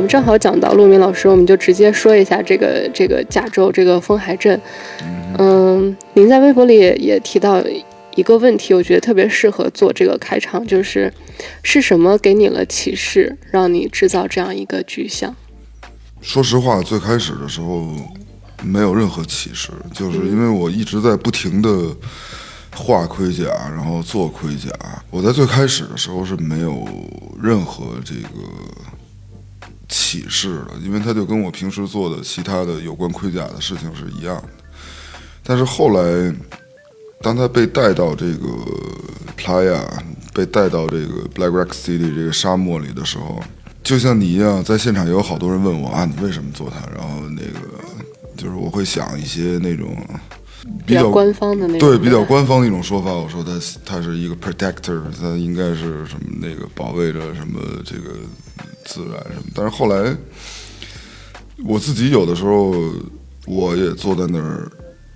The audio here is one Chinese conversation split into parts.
我们正好讲到陆明老师，我们就直接说一下这个这个加州这个风海镇。嗯，您在微博里也也提到一个问题，我觉得特别适合做这个开场，就是是什么给你了启示，让你制造这样一个具象？说实话，最开始的时候没有任何启示，就是因为我一直在不停的画盔甲，然后做盔甲。我在最开始的时候是没有任何这个启示的，因为它就跟我平时做的其他的有关盔甲的事情是一样的。但是后来，当他被带到这个 Playa，被带到这个 Black Rock City 这个沙漠里的时候，就像你一样，在现场也有好多人问我啊，你为什么做它？然后那个就是我会想一些那种比较官方的那种，对比较官方的一种说法。我说他他是一个 protector，他应该是什么那个保卫着什么这个自然什么。但是后来我自己有的时候我也坐在那儿。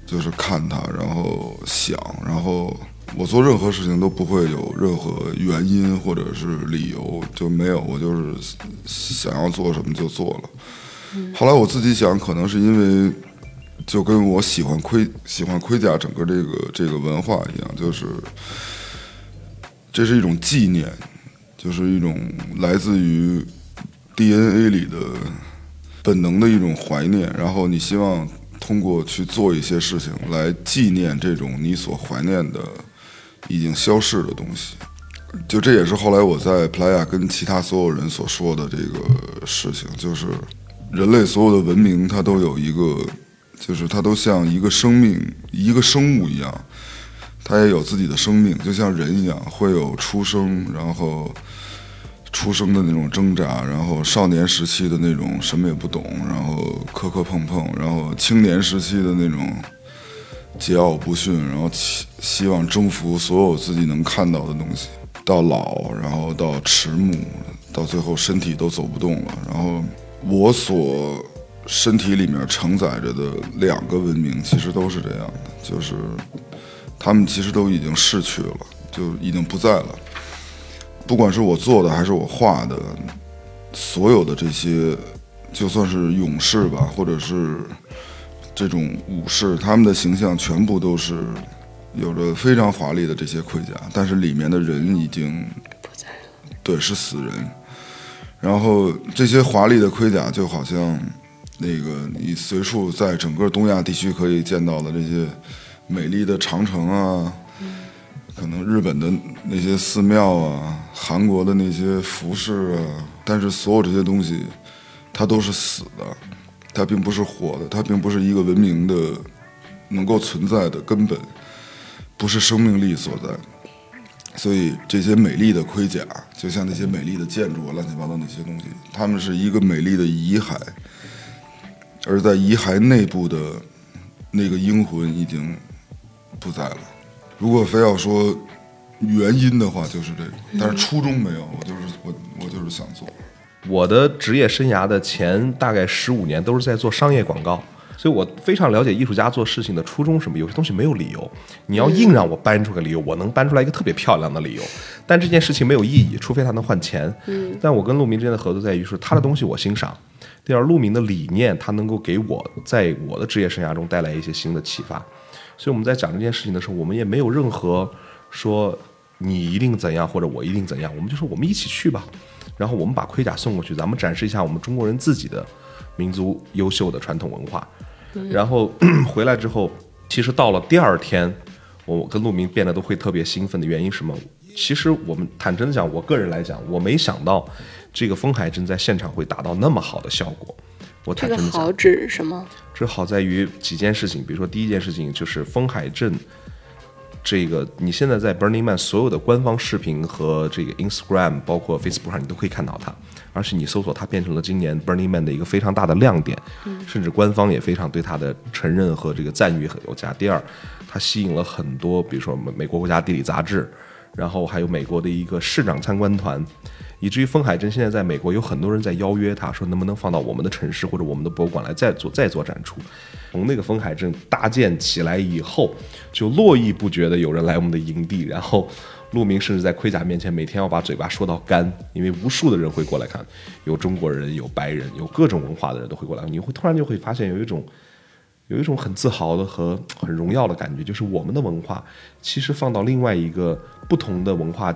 就是看他，然后想，然后我做任何事情都不会有任何原因或者是理由，就没有，我就是想要做什么就做了。后来我自己想，可能是因为就跟我喜欢盔喜欢盔甲整个这个这个文化一样，就是这是一种纪念，就是一种来自于 DNA 里的本能的一种怀念，然后你希望。通过去做一些事情来纪念这种你所怀念的已经消逝的东西，就这也是后来我在 Playa 跟其他所有人所说的这个事情，就是人类所有的文明它都有一个，就是它都像一个生命一个生物一样，它也有自己的生命，就像人一样会有出生，然后。出生的那种挣扎，然后少年时期的那种什么也不懂，然后磕磕碰碰，然后青年时期的那种桀骜不驯，然后希希望征服所有自己能看到的东西，到老，然后到迟暮，到最后身体都走不动了。然后我所身体里面承载着的两个文明，其实都是这样的，就是他们其实都已经逝去了，就已经不在了。不管是我做的还是我画的，所有的这些，就算是勇士吧，或者是这种武士，他们的形象全部都是有着非常华丽的这些盔甲，但是里面的人已经不在了。对，是死人。然后这些华丽的盔甲就好像那个你随处在整个东亚地区可以见到的这些美丽的长城啊。可能日本的那些寺庙啊，韩国的那些服饰啊，但是所有这些东西，它都是死的，它并不是活的，它并不是一个文明的能够存在的根本，不是生命力所在。所以这些美丽的盔甲，就像那些美丽的建筑啊，乱七八糟那些东西，它们是一个美丽的遗骸，而在遗骸内部的那个英魂已经不在了。如果非要说原因的话，就是这个，但是初衷没有，我就是我，我就是想做。我的职业生涯的前大概十五年都是在做商业广告，所以我非常了解艺术家做事情的初衷什么。有些东西没有理由，你要硬让我搬出个理由，我能搬出来一个特别漂亮的理由，但这件事情没有意义，除非他能换钱。嗯。但我跟陆明之间的合作在于是，他的东西我欣赏，第二，陆明的理念他能够给我在我的职业生涯中带来一些新的启发。所以我们在讲这件事情的时候，我们也没有任何说你一定怎样或者我一定怎样，我们就说我们一起去吧。然后我们把盔甲送过去，咱们展示一下我们中国人自己的民族优秀的传统文化。然后 回来之后，其实到了第二天，我跟陆明变得都会特别兴奋的原因是什么？其实我们坦诚的讲，我个人来讲，我没想到这个风海镇在现场会达到那么好的效果。我这个好指什么？这好在于几件事情，比如说第一件事情就是风海镇，这个你现在在 Burning Man 所有的官方视频和这个 Instagram，包括 Facebook 上，你都可以看到它，而且你搜索它变成了今年 Burning Man 的一个非常大的亮点，甚至官方也非常对它的承认和这个赞誉很有加。第二，它吸引了很多，比如说美美国国家地理杂志，然后还有美国的一个市长参观团。以至于风海镇现在在美国有很多人在邀约他，说能不能放到我们的城市或者我们的博物馆来再做再做展出。从那个风海镇搭建起来以后，就络绎不绝的有人来我们的营地，然后陆明甚至在盔甲面前每天要把嘴巴说到干，因为无数的人会过来看，有中国人，有白人，有各种文化的人都会过来，你会突然就会发现有一种。有一种很自豪的和很荣耀的感觉，就是我们的文化其实放到另外一个不同的文化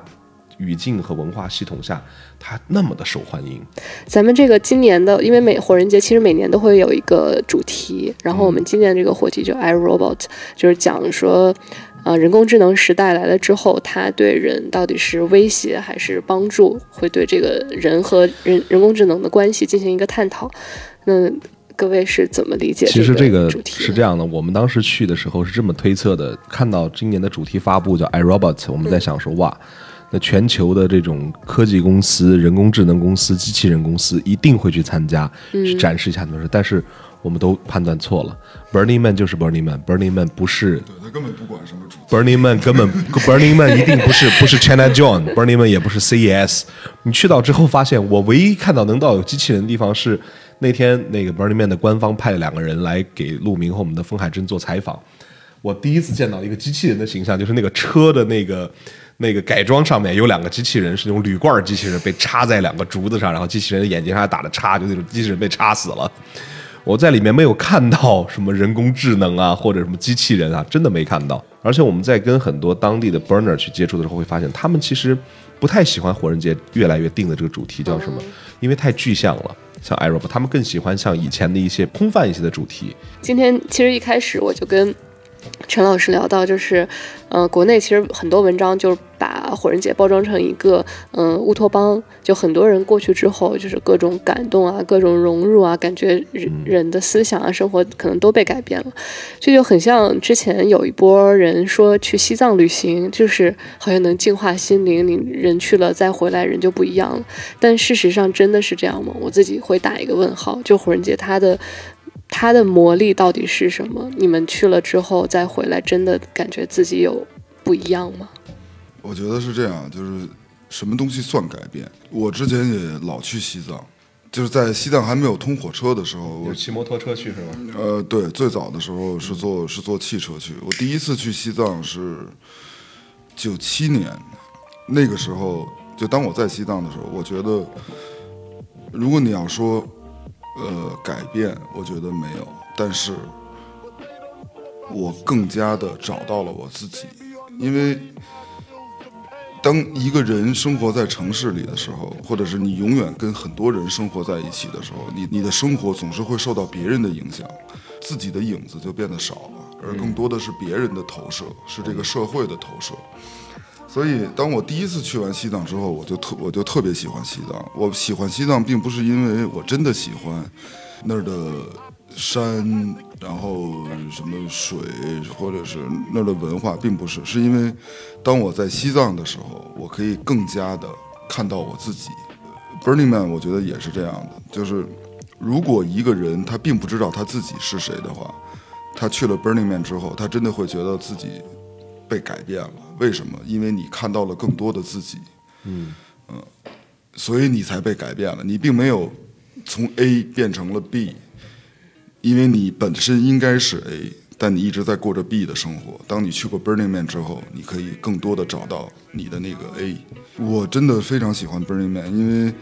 语境和文化系统下，它那么的受欢迎。咱们这个今年的，因为每火人节其实每年都会有一个主题，然后我们今年这个火题就 I Robot，就是讲说，呃，人工智能时代来了之后，它对人到底是威胁还是帮助，会对这个人和人人工智能的关系进行一个探讨。那各位是怎么理解？其实这个是这样的，我们当时去的时候是这么推测的：看到今年的主题发布叫 iRobot，我们在想说，哇，那全球的这种科技公司、人工智能公司、机器人公司一定会去参加，去展示一下。但是我们都判断错了，Burning Man 就是 Burning Man，Burning Man 不是，对他根本不管什么主题，Burning Man 根本 Burning Man 一定不是不是 China John，Burning Man 也不是 CES。你去到之后发现，我唯一看到能到有机器人的地方是。那天那个 Burning Man 的官方派了两个人来给陆明和我们的风海镇做采访。我第一次见到一个机器人的形象，就是那个车的那个那个改装上面有两个机器人，是那种铝罐机器人被插在两个竹子上，然后机器人的眼睛上还打了叉，就那种机器人被插死了。我在里面没有看到什么人工智能啊，或者什么机器人啊，真的没看到。而且我们在跟很多当地的 Burner 去接触的时候，会发现他们其实不太喜欢火人节越来越定的这个主题叫什么，因为太具象了。像 Arab，他们更喜欢像以前的一些空泛一些的主题。今天其实一开始我就跟陈老师聊到，就是，呃，国内其实很多文章就是。把火人节包装成一个嗯乌托邦，就很多人过去之后，就是各种感动啊，各种融入啊，感觉人人的思想啊，生活可能都被改变了。这就很像之前有一波人说去西藏旅行，就是好像能净化心灵，你人去了再回来人就不一样了。但事实上真的是这样吗？我自己会打一个问号。就火人节它的它的魔力到底是什么？你们去了之后再回来，真的感觉自己有不一样吗？我觉得是这样，就是什么东西算改变？我之前也老去西藏，就是在西藏还没有通火车的时候，我骑摩托车去是吗？呃，对，最早的时候是坐是坐汽车去。我第一次去西藏是九七年，那个时候就当我在西藏的时候，我觉得如果你要说呃改变，我觉得没有，但是我更加的找到了我自己，因为。当一个人生活在城市里的时候，或者是你永远跟很多人生活在一起的时候，你你的生活总是会受到别人的影响，自己的影子就变得少了，而更多的是别人的投射，是这个社会的投射。所以，当我第一次去完西藏之后，我就特我就特别喜欢西藏。我喜欢西藏，并不是因为我真的喜欢那儿的。山，然后什么水，或者是那儿的文化，并不是，是因为当我在西藏的时候，我可以更加的看到我自己。Burning Man，我觉得也是这样的，就是如果一个人他并不知道他自己是谁的话，他去了 Burning Man 之后，他真的会觉得自己被改变了。为什么？因为你看到了更多的自己。嗯嗯，所以你才被改变了。你并没有从 A 变成了 B。因为你本身应该是 A，但你一直在过着 B 的生活。当你去过 Burning Man 之后，你可以更多的找到你的那个 A。我真的非常喜欢 Burning Man，因为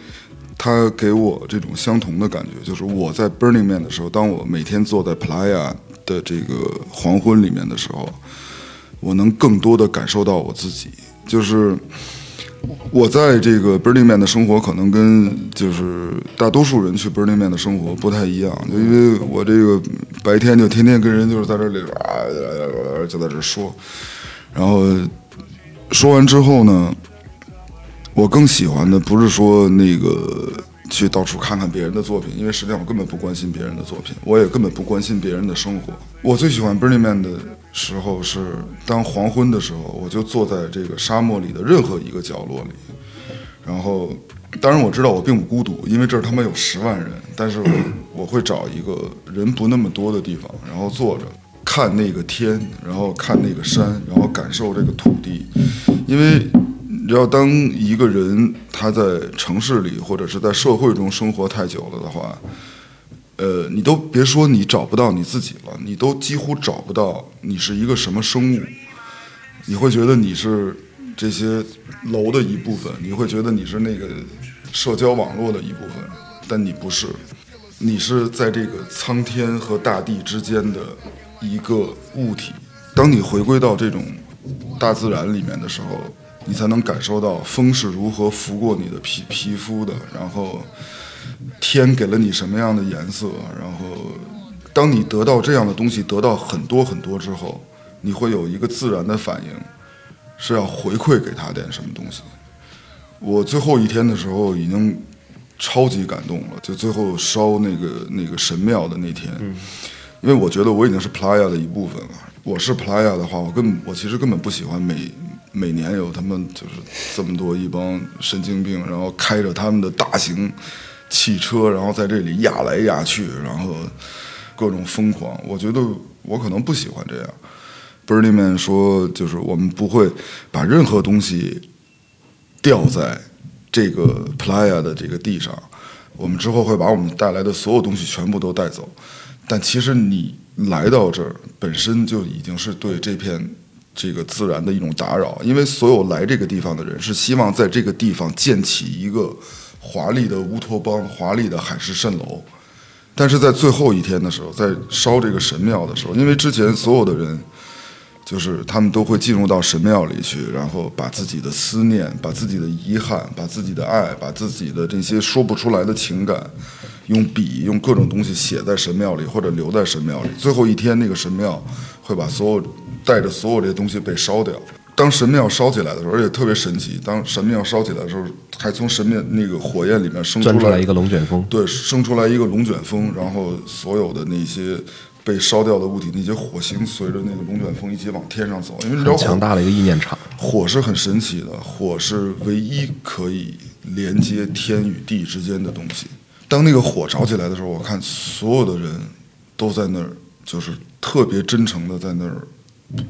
它给我这种相同的感觉，就是我在 Burning Man 的时候，当我每天坐在 Playa 的这个黄昏里面的时候，我能更多的感受到我自己，就是。我在这个 Burning Man 的生活可能跟就是大多数人去 Burning Man 的生活不太一样，就因为我这个白天就天天跟人就是在这里啊，就在这说，然后说完之后呢，我更喜欢的不是说那个去到处看看别人的作品，因为实际上我根本不关心别人的作品，我也根本不关心别人的生活。我最喜欢 Burning Man 的。时候是当黄昏的时候，我就坐在这个沙漠里的任何一个角落里，然后，当然我知道我并不孤独，因为这儿他妈有十万人，但是我我会找一个人不那么多的地方，然后坐着看那个天，然后看那个山，然后感受这个土地，因为你知道，当一个人他在城市里或者是在社会中生活太久了的话。呃，你都别说你找不到你自己了，你都几乎找不到你是一个什么生物。你会觉得你是这些楼的一部分，你会觉得你是那个社交网络的一部分，但你不是，你是在这个苍天和大地之间的一个物体。当你回归到这种大自然里面的时候，你才能感受到风是如何拂过你的皮皮肤的，然后天给了你什么样的颜色，然后当你得到这样的东西，得到很多很多之后，你会有一个自然的反应，是要回馈给他点什么东西。我最后一天的时候已经超级感动了，就最后烧那个那个神庙的那天，因为我觉得我已经是 Playa 的一部分了。我是 Playa 的话，我根本我其实根本不喜欢每每年有他们就是这么多一帮神经病，然后开着他们的大型汽车，然后在这里压来压去，然后各种疯狂。我觉得我可能不喜欢这样。Burning Man 说，就是我们不会把任何东西掉在这个 Playa 的这个地上，我们之后会把我们带来的所有东西全部都带走。但其实你来到这儿本身就已经是对这片这个自然的一种打扰，因为所有来这个地方的人是希望在这个地方建起一个华丽的乌托邦、华丽的海市蜃楼。但是在最后一天的时候，在烧这个神庙的时候，因为之前所有的人。就是他们都会进入到神庙里去，然后把自己的思念、把自己的遗憾、把自己的爱、把自己的这些说不出来的情感，用笔、用各种东西写在神庙里，或者留在神庙里。最后一天，那个神庙会把所有带着所有这些东西被烧掉。当神庙烧起来的时候，而且特别神奇，当神庙烧起来的时候，还从神庙那个火焰里面生出来一个龙卷风。对，生出来一个龙卷风，然后所有的那些。被烧掉的物体，那些火星随着那个龙卷风一起往天上走，因为你知道强大的一个意念场，火是很神奇的，火是唯一可以连接天与地之间的东西。当那个火着起来的时候，我看所有的人都在那儿，就是特别真诚的在那儿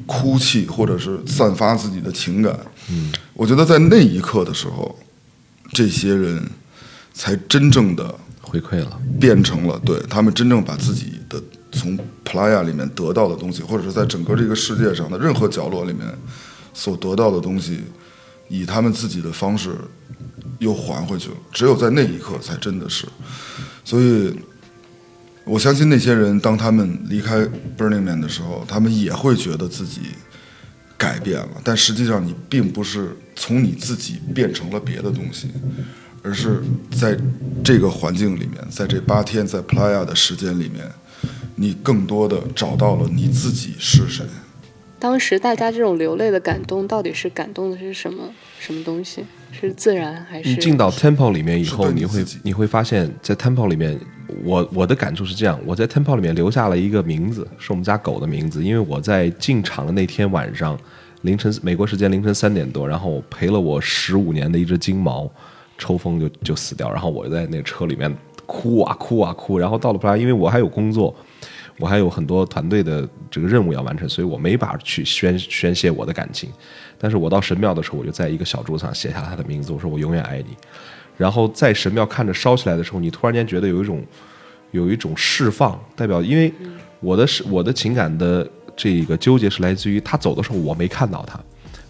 哭泣，或者是散发自己的情感。嗯，我觉得在那一刻的时候，这些人才真正的回馈了，变成了对他们真正把自己的。从 Playa 里面得到的东西，或者是在整个这个世界上的任何角落里面所得到的东西，以他们自己的方式又还回去了。只有在那一刻，才真的是。所以，我相信那些人，当他们离开 Burning Man 的时候，他们也会觉得自己改变了。但实际上，你并不是从你自己变成了别的东西，而是在这个环境里面，在这八天在 Playa 的时间里面。你更多的找到了你自己是谁。当时大家这种流泪的感动，到底是感动的是什么？什么东西？是自然还是？你进到 Temple 里面以后，你会你会发现在 Temple 里面，我我的感触是这样：我在 Temple 里面留下了一个名字，是我们家狗的名字。因为我在进场的那天晚上，凌晨美国时间凌晨三点多，然后陪了我十五年的一只金毛，抽风就就死掉，然后我就在那车里面哭啊哭啊哭。然后到了布拉，因为我还有工作。我还有很多团队的这个任务要完成，所以我没法去宣宣泄我的感情。但是我到神庙的时候，我就在一个小桌子上写下他的名字，我说我永远爱你。然后在神庙看着烧起来的时候，你突然间觉得有一种有一种释放，代表因为我的是我的情感的这个纠结是来自于他走的时候我没看到他。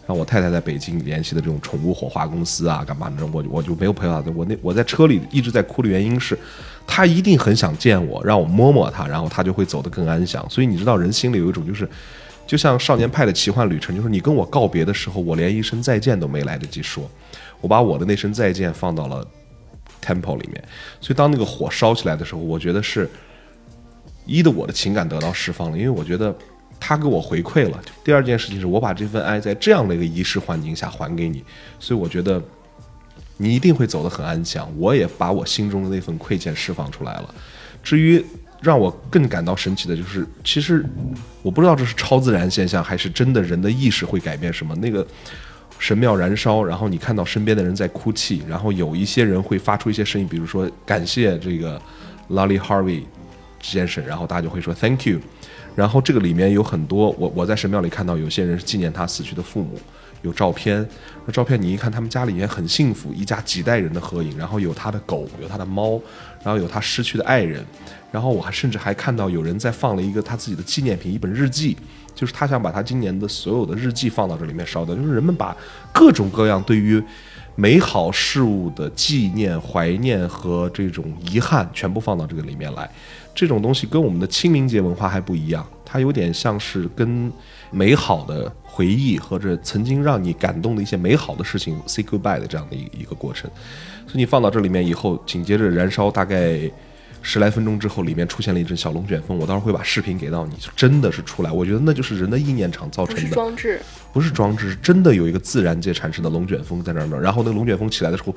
然后我太太在北京联系的这种宠物火化公司啊，干嘛的？我我就没有陪他。我那我在车里一直在哭的原因是，他一定很想见我，让我摸摸他，然后他就会走得更安详。所以你知道，人心里有一种就是，就像少年派的奇幻旅程，就是你跟我告别的时候，我连一声再见都没来得及说，我把我的那声再见放到了 temple 里面。所以当那个火烧起来的时候，我觉得是一的我的情感得到释放了，因为我觉得。他给我回馈了。第二件事情是我把这份爱在这样的一个仪式环境下还给你，所以我觉得你一定会走得很安详。我也把我心中的那份亏欠释放出来了。至于让我更感到神奇的就是，其实我不知道这是超自然现象还是真的人的意识会改变什么。那个神庙燃烧，然后你看到身边的人在哭泣，然后有一些人会发出一些声音，比如说感谢这个 Lolly Harvey 先生，然后大家就会说 Thank you。然后这个里面有很多，我我在神庙里看到有些人是纪念他死去的父母，有照片，那照片你一看，他们家里面很幸福，一家几代人的合影，然后有他的狗，有他的猫，然后有他失去的爱人，然后我还甚至还看到有人在放了一个他自己的纪念品，一本日记，就是他想把他今年的所有的日记放到这里面烧的，就是人们把各种各样对于美好事物的纪念、怀念和这种遗憾全部放到这个里面来。这种东西跟我们的清明节文化还不一样，它有点像是跟美好的回忆或者曾经让你感动的一些美好的事情 say goodbye 的这样的一一个过程。所以你放到这里面以后，紧接着燃烧大概十来分钟之后，里面出现了一阵小龙卷风。我到时候会把视频给到你，就真的是出来。我觉得那就是人的意念场造成的，装置，不是装置，是真的有一个自然界产生的龙卷风在那儿呢。然后那个龙卷风起来的时候，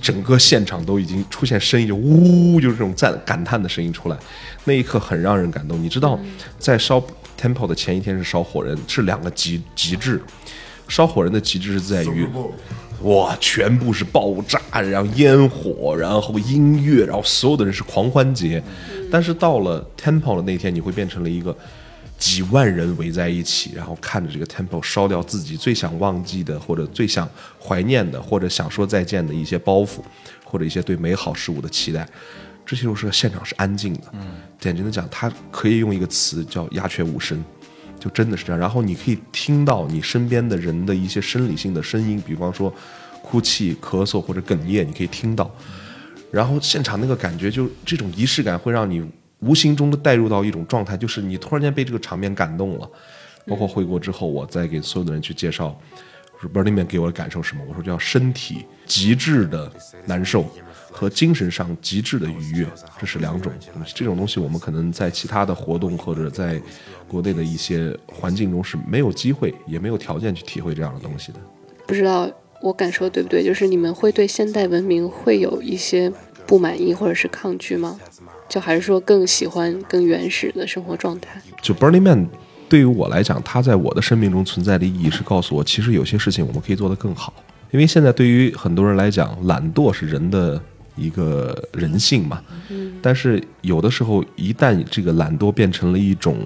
整个现场都已经出现声音，就呜，就是这种赞感叹的声音出来。那一刻很让人感动。你知道，在烧 temple 的前一天是烧火人，是两个极极致。烧火人的极致是在于，哇，全部是爆炸，然后烟火，然后音乐，然后所有的人是狂欢节。但是到了 temple 的那天，你会变成了一个几万人围在一起，然后看着这个 temple 烧掉自己最想忘记的，或者最想怀念的，或者想说再见的一些包袱，或者一些对美好事物的期待。这些都是现场是安静的，嗯，简单的讲，它可以用一个词叫鸦雀无声。就真的是这样。然后你可以听到你身边的人的一些生理性的声音，比方说哭泣、咳嗽或者哽咽，你可以听到。然后现场那个感觉，就这种仪式感会让你无形中的带入到一种状态，就是你突然间被这个场面感动了。包括回国之后，我再给所有的人去介绍，说 Burning Man 给我的感受是什么？我说叫身体极致的难受和精神上极致的愉悦，这是两种东西。这种东西我们可能在其他的活动或者在国内的一些环境中是没有机会，也没有条件去体会这样的东西的。不知道我感受对不对？就是你们会对现代文明会有一些不满意或者是抗拒吗？就还是说更喜欢更原始的生活状态？就 Burning Man 对于我来讲，它在我的生命中存在的意义是告诉我，其实有些事情我们可以做得更好。因为现在对于很多人来讲，懒惰是人的一个人性嘛。嗯但是有的时候，一旦这个懒惰变成了一种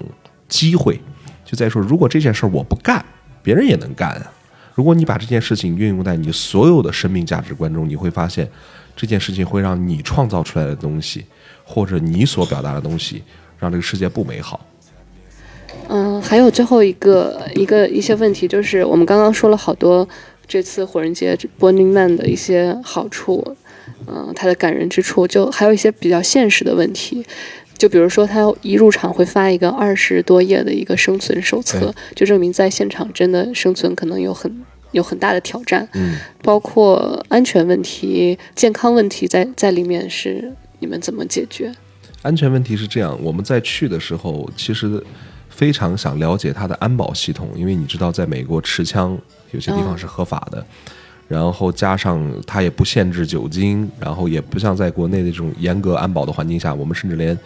机会，就在说，如果这件事儿我不干，别人也能干啊。如果你把这件事情运用在你所有的生命价值观中，你会发现，这件事情会让你创造出来的东西，或者你所表达的东西，让这个世界不美好。嗯，还有最后一个一个一些问题，就是我们刚刚说了好多这次火人节 Burning Man 的一些好处，嗯、它的感人之处，就还有一些比较现实的问题。就比如说，他一入场会发一个二十多页的一个生存手册，就证明在现场真的生存可能有很有很大的挑战，嗯，包括安全问题、健康问题在在里面是你们怎么解决？安全问题是这样，我们在去的时候，其实非常想了解它的安保系统，因为你知道，在美国持枪有些地方是合法的，然后加上它也不限制酒精，然后也不像在国内的这种严格安保的环境下，我们甚至连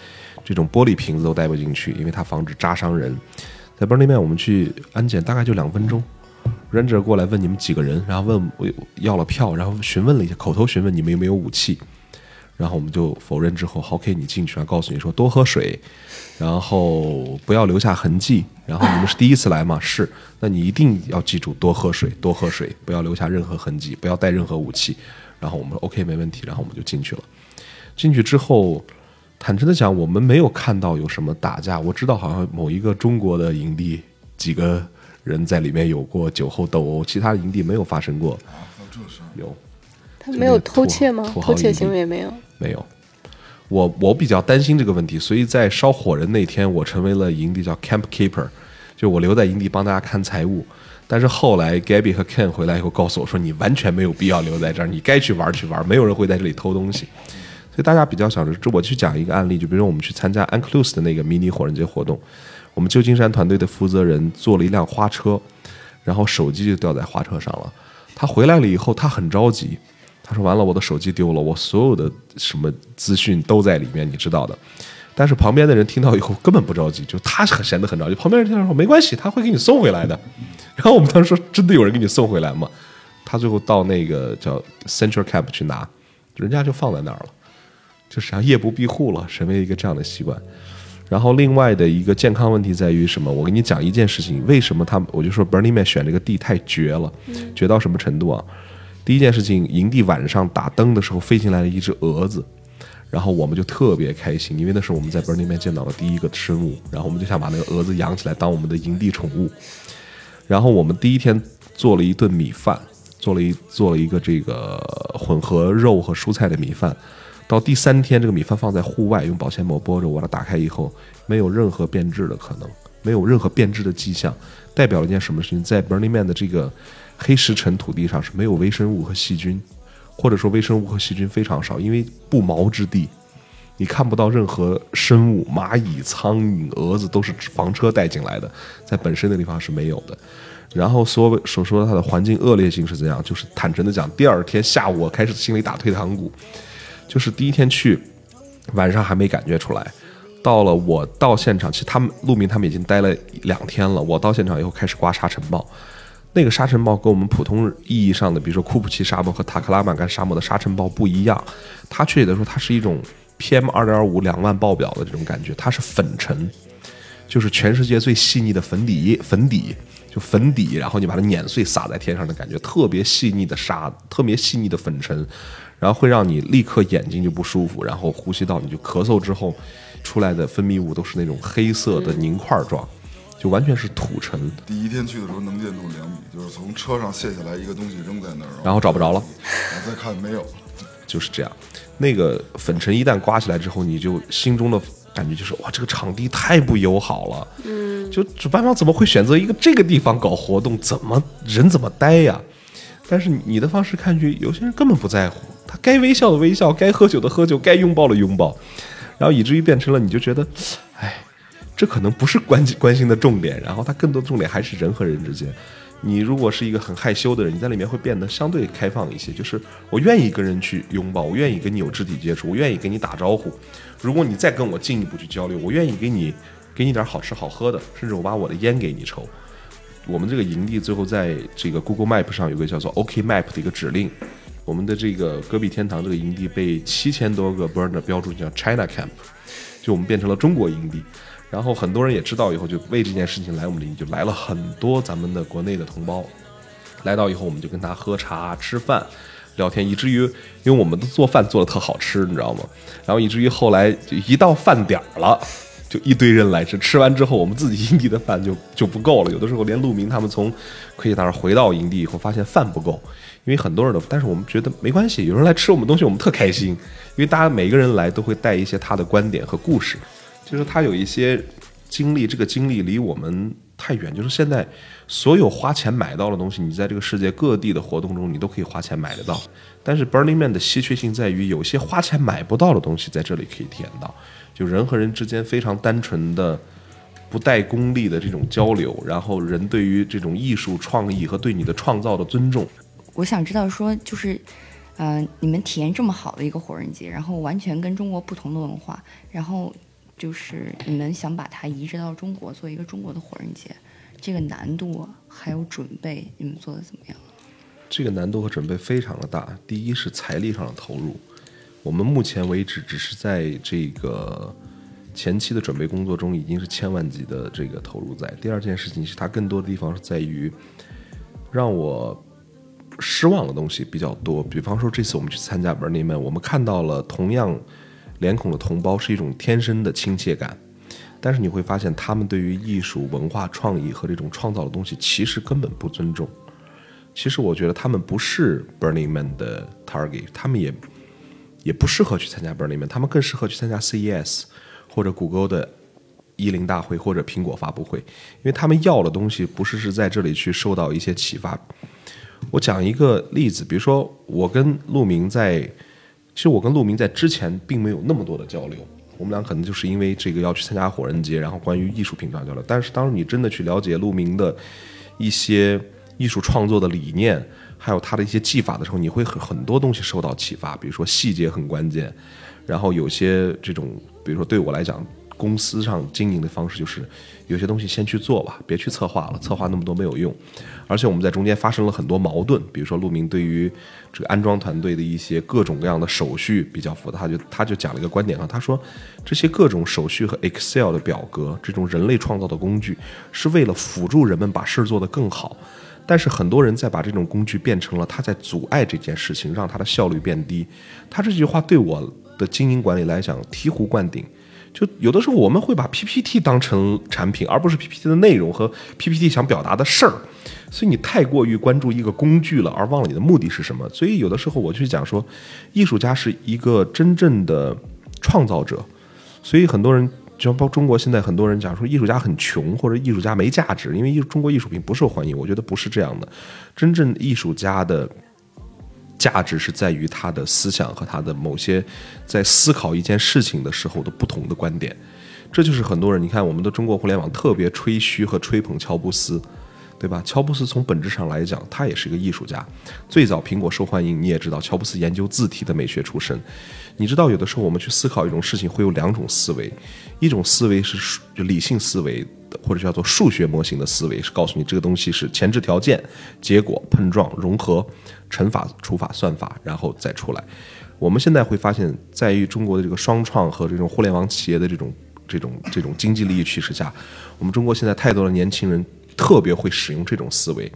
这种玻璃瓶子都带不进去，因为它防止扎伤人。在 Burning Man 我们去安检大概就两分钟。Ranger 过来问你们几个人，然后问我要了票，然后询问了一下，口头询问你们有没有武器，然后我们就否认之后，好，OK，你进去，然后告诉你说多喝水，然后不要留下痕迹。然后你们是第一次来吗？是，那你一定要记住多喝水，多喝水，不要留下任何痕迹，不要带任何武器。然后我们说 OK，没问题，然后我们就进去了。进去之后，坦诚的讲，我们没有看到有什么打架。我知道好像某一个中国的营地几个人在里面有过酒后斗殴，其他的营地没有发生过。有他没有偷窃吗？偷窃行为也没有。没有？我我比较担心这个问题，所以在烧火人那天，我成为了营地叫 camp keeper，就我留在营地帮大家看财务。但是后来 Gabby 和 Ken 回来以后告诉我说，你完全没有必要留在这儿，你该去玩去玩，没有人会在这里偷东西。所以大家比较想着，这我去讲一个案例，就比如说我们去参加 UNCLOS 的那个迷你火人节活动，我们旧金山团队的负责人坐了一辆花车，然后手机就掉在花车上了。他回来了以后，他很着急，他说：“完了，我的手机丢了，我所有的什么资讯都在里面，你知道的。”但是旁边的人听到以后根本不着急，就他很显得很着急。旁边人听到说：“没关系，他会给你送回来的。”然后我们当时说：“真的有人给你送回来吗？”他最后到那个叫 Central Camp 去拿，人家就放在那儿了，就是啊夜不闭户了，成为一个这样的习惯。然后另外的一个健康问题在于什么？我跟你讲一件事情，为什么他我就说 Burning Man 选这个地太绝了，绝到什么程度啊？第一件事情，营地晚上打灯的时候飞进来了一只蛾子，然后我们就特别开心，因为那是我们在 Burning Man 见到的第一个生物，然后我们就想把那个蛾子养起来当我们的营地宠物。然后我们第一天做了一顿米饭，做了一做了一个这个混合肉和蔬菜的米饭。到第三天，这个米饭放在户外，用保鲜膜包着，我把它打开以后，没有任何变质的可能，没有任何变质的迹象，代表了一件什么事情？在 Burning Man 的这个黑石沉土地上是没有微生物和细菌，或者说微生物和细菌非常少，因为不毛之地，你看不到任何生物，蚂蚁、苍蝇、蛾子都是房车带进来的，在本身的地方是没有的。然后所所说的它的环境恶劣性是怎样？就是坦诚的讲，第二天下午我开始心里打退堂鼓。就是第一天去，晚上还没感觉出来，到了我到现场，其实他们陆明他们已经待了两天了。我到现场以后开始刮沙尘暴，那个沙尘暴跟我们普通意义上的，比如说库布齐沙漠和塔克拉玛干沙漠的沙尘暴不一样。它确切的说，它是一种 PM 二点五两万爆表的这种感觉，它是粉尘，就是全世界最细腻的粉底粉底，就粉底，然后你把它碾碎撒在天上的感觉，特别细腻的沙，特别细腻的粉尘。然后会让你立刻眼睛就不舒服，然后呼吸道你就咳嗽之后，出来的分泌物都是那种黑色的凝块状，就完全是土尘。第一天去的时候能见度两米，就是从车上卸下来一个东西扔在那儿，然后找不着了，然后再看没有，就是这样。那个粉尘一旦刮起来之后，你就心中的感觉就是哇，这个场地太不友好了。嗯，就主办方怎么会选择一个这个地方搞活动？怎么人怎么呆呀？但是你的方式看去，有些人根本不在乎。他该微笑的微笑，该喝酒的喝酒，该拥抱的拥抱，然后以至于变成了你就觉得，哎，这可能不是关关心的重点。然后它更多的重点还是人和人之间。你如果是一个很害羞的人，你在里面会变得相对开放一些。就是我愿意跟人去拥抱，我愿意跟你有肢体接触，我愿意跟你打招呼。如果你再跟我进一步去交流，我愿意给你给你点好吃好喝的，甚至我把我的烟给你抽。我们这个营地最后在这个 Google Map 上有个叫做 OK Map 的一个指令。我们的这个戈壁天堂这个营地被七千多个 burner 标注叫 China Camp，就我们变成了中国营地。然后很多人也知道以后，就为这件事情来我们营地，就来了很多咱们的国内的同胞。来到以后，我们就跟他喝茶、吃饭、聊天，以至于因为我们的做饭做的特好吃，你知道吗？然后以至于后来就一到饭点儿了，就一堆人来吃。吃完之后，我们自己营地的饭就就不够了。有的时候连陆明他们从科技大厦回到营地以后，发现饭不够。因为很多人都，但是我们觉得没关系，有人来吃我们东西，我们特开心。因为大家每个人来都会带一些他的观点和故事，就是他有一些经历，这个经历离我们太远。就是现在所有花钱买到的东西，你在这个世界各地的活动中，你都可以花钱买得到。但是 Burning Man 的稀缺性在于，有些花钱买不到的东西在这里可以体验到，就人和人之间非常单纯的、不带功利的这种交流，然后人对于这种艺术创意和对你的创造的尊重。我想知道，说就是，呃，你们体验这么好的一个火人节，然后完全跟中国不同的文化，然后就是你们想把它移植到中国做一个中国的火人节，这个难度还有准备，你们做的怎么样？这个难度和准备非常的大。第一是财力上的投入，我们目前为止只是在这个前期的准备工作中已经是千万级的这个投入在。第二件事情是它更多的地方是在于让我。失望的东西比较多，比方说这次我们去参加 Burning Man，我们看到了同样脸孔的同胞是一种天生的亲切感，但是你会发现他们对于艺术、文化创意和这种创造的东西其实根本不尊重。其实我觉得他们不是 Burning Man 的 target，他们也也不适合去参加 Burning Man，他们更适合去参加 CES 或者谷歌的一零大会或者苹果发布会，因为他们要的东西不是是在这里去受到一些启发。我讲一个例子，比如说我跟陆明在，其实我跟陆明在之前并没有那么多的交流，我们俩可能就是因为这个要去参加火人节，然后关于艺术品上交流。但是当你真的去了解陆明的一些艺术创作的理念，还有他的一些技法的时候，你会很很多东西受到启发。比如说细节很关键，然后有些这种，比如说对我来讲。公司上经营的方式就是，有些东西先去做吧，别去策划了，策划那么多没有用。而且我们在中间发生了很多矛盾，比如说陆明对于这个安装团队的一些各种各样的手续比较复杂，他就他就讲了一个观点啊，他说这些各种手续和 Excel 的表格，这种人类创造的工具，是为了辅助人们把事儿做得更好。但是很多人在把这种工具变成了他在阻碍这件事情，让他的效率变低。他这句话对我。的经营管理来讲醍醐灌顶。就有的时候我们会把 PPT 当成产品，而不是 PPT 的内容和 PPT 想表达的事儿。所以你太过于关注一个工具了，而忘了你的目的是什么。所以有的时候我去讲说，艺术家是一个真正的创造者。所以很多人，就包括中国现在很多人讲说，艺术家很穷或者艺术家没价值，因为艺中国艺术品不受欢迎。我觉得不是这样的，真正艺术家的。价值是在于他的思想和他的某些在思考一件事情的时候的不同的观点，这就是很多人你看我们的中国互联网特别吹嘘和吹捧乔布斯，对吧？乔布斯从本质上来讲，他也是一个艺术家。最早苹果受欢迎，你也知道，乔布斯研究字体的美学出身。你知道，有的时候我们去思考一种事情会有两种思维，一种思维是就理性思维。或者叫做数学模型的思维是告诉你这个东西是前置条件、结果、碰撞、融合、乘法、除法、算法，然后再出来。我们现在会发现，在于中国的这个双创和这种互联网企业的这种这种这种经济利益驱使下，我们中国现在太多的年轻人特别会使用这种思维，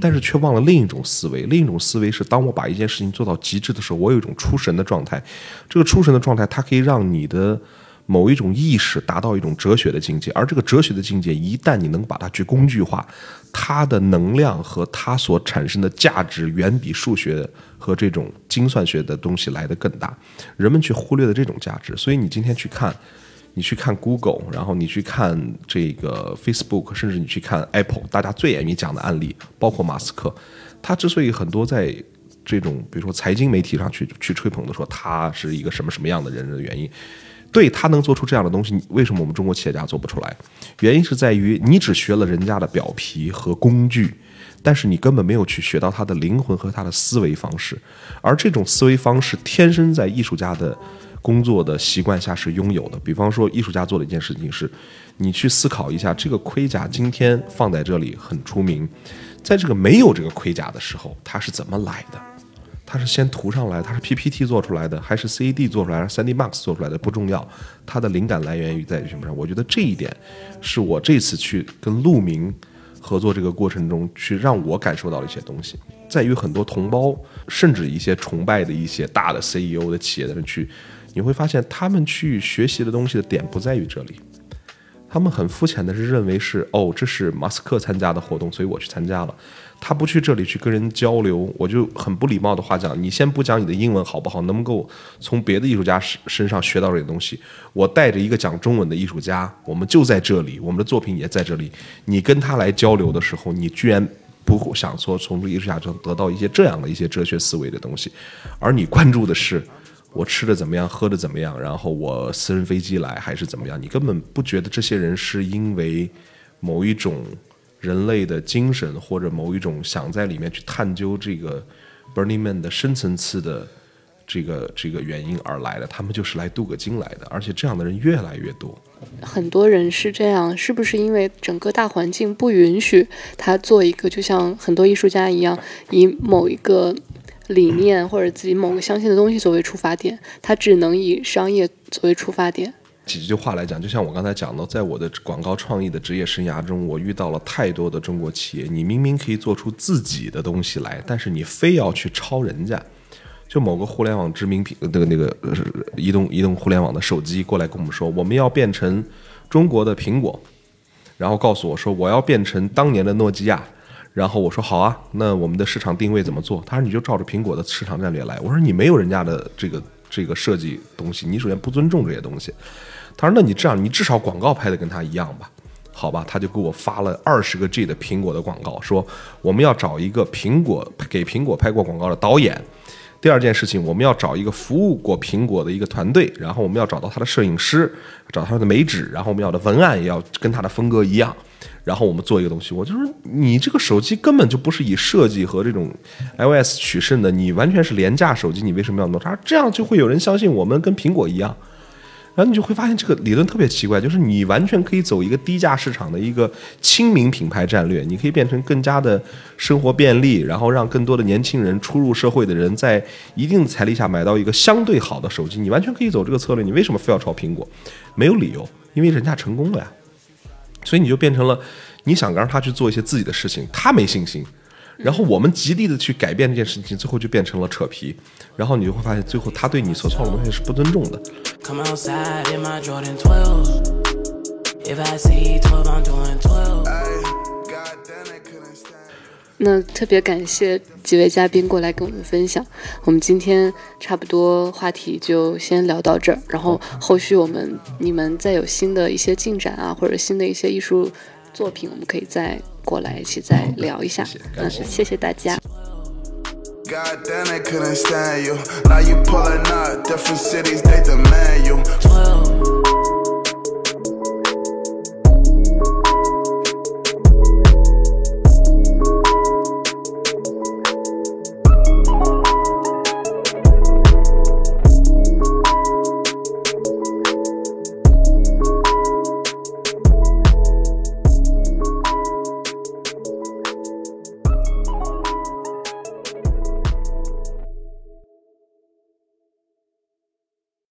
但是却忘了另一种思维。另一种思维是，当我把一件事情做到极致的时候，我有一种出神的状态。这个出神的状态，它可以让你的。某一种意识达到一种哲学的境界，而这个哲学的境界，一旦你能把它去工具化，它的能量和它所产生的价值，远比数学和这种精算学的东西来的更大。人们却忽略了这种价值，所以你今天去看，你去看 Google，然后你去看这个 Facebook，甚至你去看 Apple，大家最愿意讲的案例，包括马斯克，他之所以很多在这种比如说财经媒体上去去吹捧的说他是一个什么什么样的人的原因。对他能做出这样的东西，为什么我们中国企业家做不出来？原因是在于你只学了人家的表皮和工具，但是你根本没有去学到他的灵魂和他的思维方式。而这种思维方式天生在艺术家的工作的习惯下是拥有的。比方说，艺术家做的一件事情是，你去思考一下，这个盔甲今天放在这里很出名，在这个没有这个盔甲的时候，它是怎么来的？它是先涂上来，它是 PPT 做出来的，还是 CAD 做出来，还是 3D Max 做出来的不重要，它的灵感来源于在于什么上？我觉得这一点是我这次去跟陆明合作这个过程中去让我感受到了一些东西，在于很多同胞甚至一些崇拜的一些大的 CEO 的企业的人去，你会发现他们去学习的东西的点不在于这里。他们很肤浅的是认为是哦，这是马斯克参加的活动，所以我去参加了。他不去这里去跟人交流，我就很不礼貌的话讲，你先不讲你的英文好不好？能不能够从别的艺术家身身上学到这些东西？我带着一个讲中文的艺术家，我们就在这里，我们的作品也在这里。你跟他来交流的时候，你居然不想说从这艺术家中得到一些这样的一些哲学思维的东西，而你关注的是。我吃的怎么样，喝的怎么样，然后我私人飞机来还是怎么样？你根本不觉得这些人是因为某一种人类的精神，或者某一种想在里面去探究这个 Burning Man 的深层次的这个这个原因而来的。他们就是来镀个金来的，而且这样的人越来越多。很多人是这样，是不是因为整个大环境不允许他做一个，就像很多艺术家一样，以某一个。理念或者自己某个相信的东西作为出发点，他只能以商业作为出发点。几句话来讲，就像我刚才讲的，在我的广告创意的职业生涯中，我遇到了太多的中国企业。你明明可以做出自己的东西来，但是你非要去抄人家。就某个互联网知名品，那个那个移动移动互联网的手机过来跟我们说，我们要变成中国的苹果，然后告诉我说，我要变成当年的诺基亚。然后我说好啊，那我们的市场定位怎么做？他说你就照着苹果的市场战略来。我说你没有人家的这个这个设计东西，你首先不尊重这些东西。他说那你这样，你至少广告拍的跟他一样吧？好吧，他就给我发了二十个 G 的苹果的广告，说我们要找一个苹果给苹果拍过广告的导演。第二件事情，我们要找一个服务过苹果的一个团队，然后我们要找到他的摄影师，找他的美指，然后我们要的文案也要跟他的风格一样。然后我们做一个东西，我就说你这个手机根本就不是以设计和这种 iOS 取胜的，你完全是廉价手机，你为什么要弄？他说这样就会有人相信我们跟苹果一样，然后你就会发现这个理论特别奇怪，就是你完全可以走一个低价市场的一个亲民品牌战略，你可以变成更加的生活便利，然后让更多的年轻人初入社会的人在一定财力下买到一个相对好的手机，你完全可以走这个策略，你为什么非要抄苹果？没有理由，因为人家成功了呀。所以你就变成了，你想让他去做一些自己的事情，他没信心，然后我们极力的去改变这件事情，最后就变成了扯皮，然后你就会发现，最后他对你所创造的东西是不尊重的。Come outside in my Jordan 12. If I see 12, I'm doing 12. God damn it, couldn't stand. 那特别感谢几位嘉宾过来跟我们分享。我们今天差不多话题就先聊到这儿，然后后续我们你们再有新的一些进展啊，或者新的一些艺术作品，我们可以再过来一起再聊一下。嗯，谢谢谢大家。God damn couldn't stand you. Now you pulling up, different cities, they demand you. 12.